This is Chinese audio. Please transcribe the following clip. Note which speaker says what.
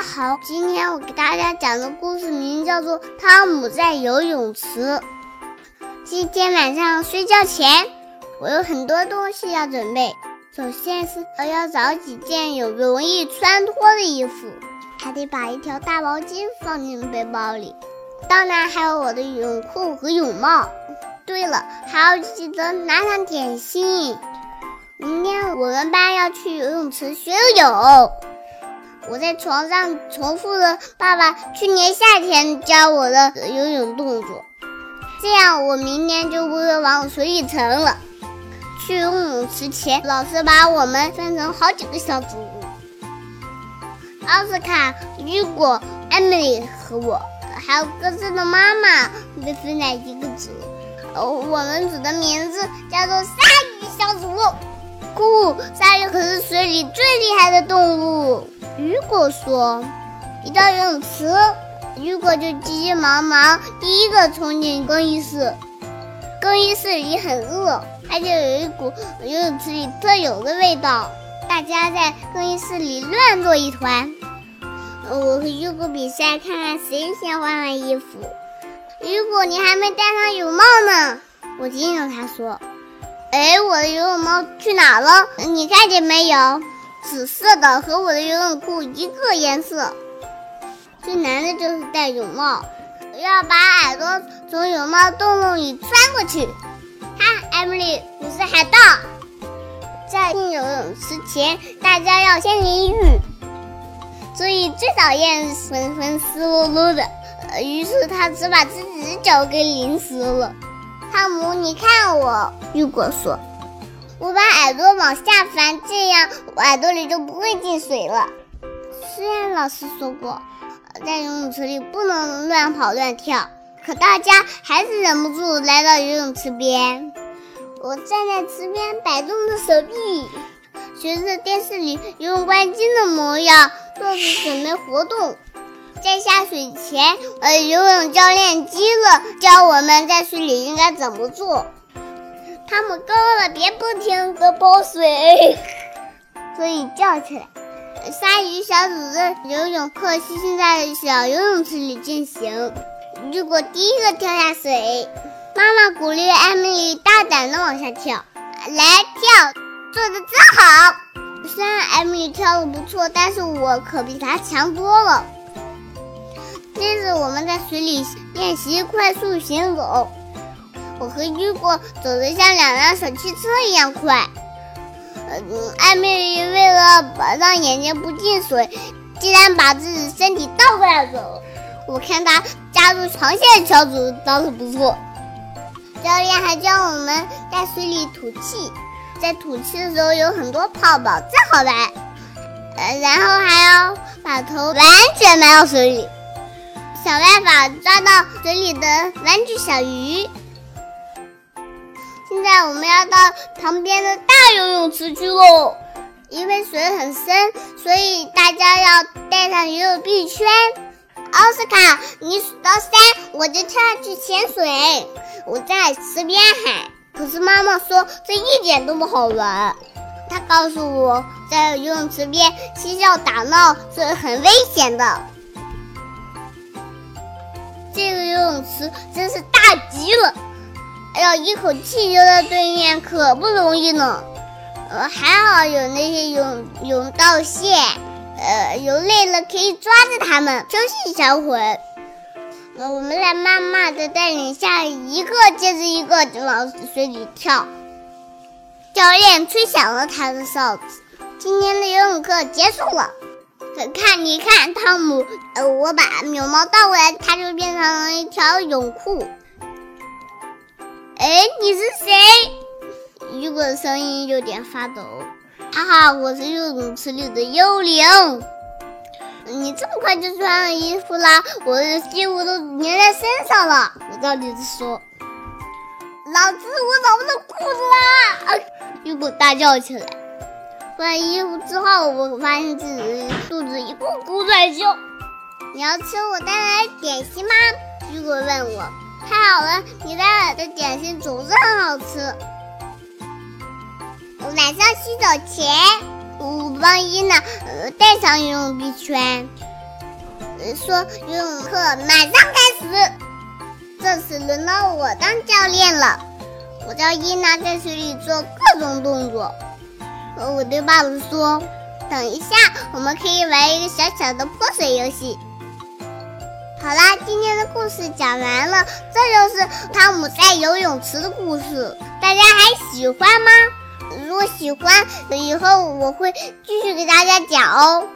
Speaker 1: 好，今天我给大家讲的故事名叫做《汤姆在游泳池》。今天晚上睡觉前，我有很多东西要准备。首先是我要找几件有容易穿脱的衣服，还得把一条大毛巾放进背包里。当然还有我的泳裤和泳帽。对了，还要记得拿上点心。明天我们班要去游泳池学游泳。我在床上重复了爸爸去年夏天教我的游泳动作，这样我明年就不会往水里沉了。去游泳池前，老师把我们分成好几个小组，奥斯卡、雨果、艾米丽和我，还有各自的妈妈被分在一个组。我们组的名字叫做鲨鱼小组。酷，鲨鱼可是水里最厉害的动物。雨果说：“一到游泳池，雨果就急急忙忙第一个冲进更衣室。更衣室里很热，而且有一股游泳池里特有的味道。大家在更衣室里乱作一团。我和雨果比赛，看看谁先换完衣服。雨果，你还没戴上泳帽呢。”我听着他说：“哎，我的游泳帽去哪了？你看见没有？”紫色的和我的游泳裤一个颜色，最难的就是戴泳帽，要把耳朵从泳帽洞洞里穿过去。看，艾米丽，你是海盗。在进游泳池前，大家要先淋浴，所以最讨厌浑浑湿漉漉的。于是他只把自己的脚给淋湿了。汤姆，你看我，雨果说。我把耳朵往下翻，这样我耳朵里就不会进水了。虽然老师说过，在游泳池里不能乱跑乱跳，可大家还是忍不住来到游泳池边。我站在池边摆动着手臂，学着电视里游泳冠军的模样，做着准备活动。在下水前，呃，游泳教练基勒教我们在水里应该怎么做。他们够了，别不停的泼水，所以叫起来。鲨鱼小组的游泳课现在小游泳池里进行。如果第一个跳下水，妈妈鼓励艾米丽大胆的往下跳，来跳，做的真好。虽然艾米丽跳的不错，但是我可比她强多了。这次我们在水里练习快速行走。我和雨果走得像两辆小汽车一样快。嗯，艾米丽为了让眼睛不进水，竟然把自己身体倒过来走。我看她加入长线小组倒是不错。教练还教我们在水里吐气，在吐气的时候有很多泡泡，真好玩。呃，然后还要把头完全埋到水里，想办法抓到水里的玩具小鱼。现在我们要到旁边的大游泳池去喽，因为水很深，所以大家要带上游泳臂圈。奥斯卡，你数到三，我就跳下去潜水。我在池边喊，可是妈妈说这一点都不好玩。她告诉我在游泳池边嬉笑打闹是很危险的。这个游泳池真是大极了。要一口气游到对面可不容易呢，呃，还好有那些泳泳道线，呃，游累了可以抓着它们休息一小会儿。我们在妈妈的带领下，一个接着一个往水里跳。教练吹响了他的哨子，今天的游泳课结束了。看，你看，汤姆，呃，我把泳帽倒过来，它就变成了一条泳裤。哎，你是谁？雨果的声音有点发抖。哈哈，我是游泳池里的幽灵。你这么快就穿上衣服啦？我的衣服都粘在身上了。我到底是说，老子我找不到裤子啦！雨果大叫起来。换衣服之后，我发现自己肚子一咕咕在叫。你要吃我带来的点心吗？雨果问我。太好了，你带来的点心总是很好吃。晚上洗澡前，我帮伊娜呃戴上游泳圈。说游泳课马上开始。这次轮到我当教练了，我叫伊娜，在水里做各种动作。我对爸爸说：“等一下，我们可以玩一个小小的泼水游戏。”好啦，今天的故事讲完了，这就是汤姆在游泳池的故事。大家还喜欢吗？如果喜欢，以后我会继续给大家讲哦。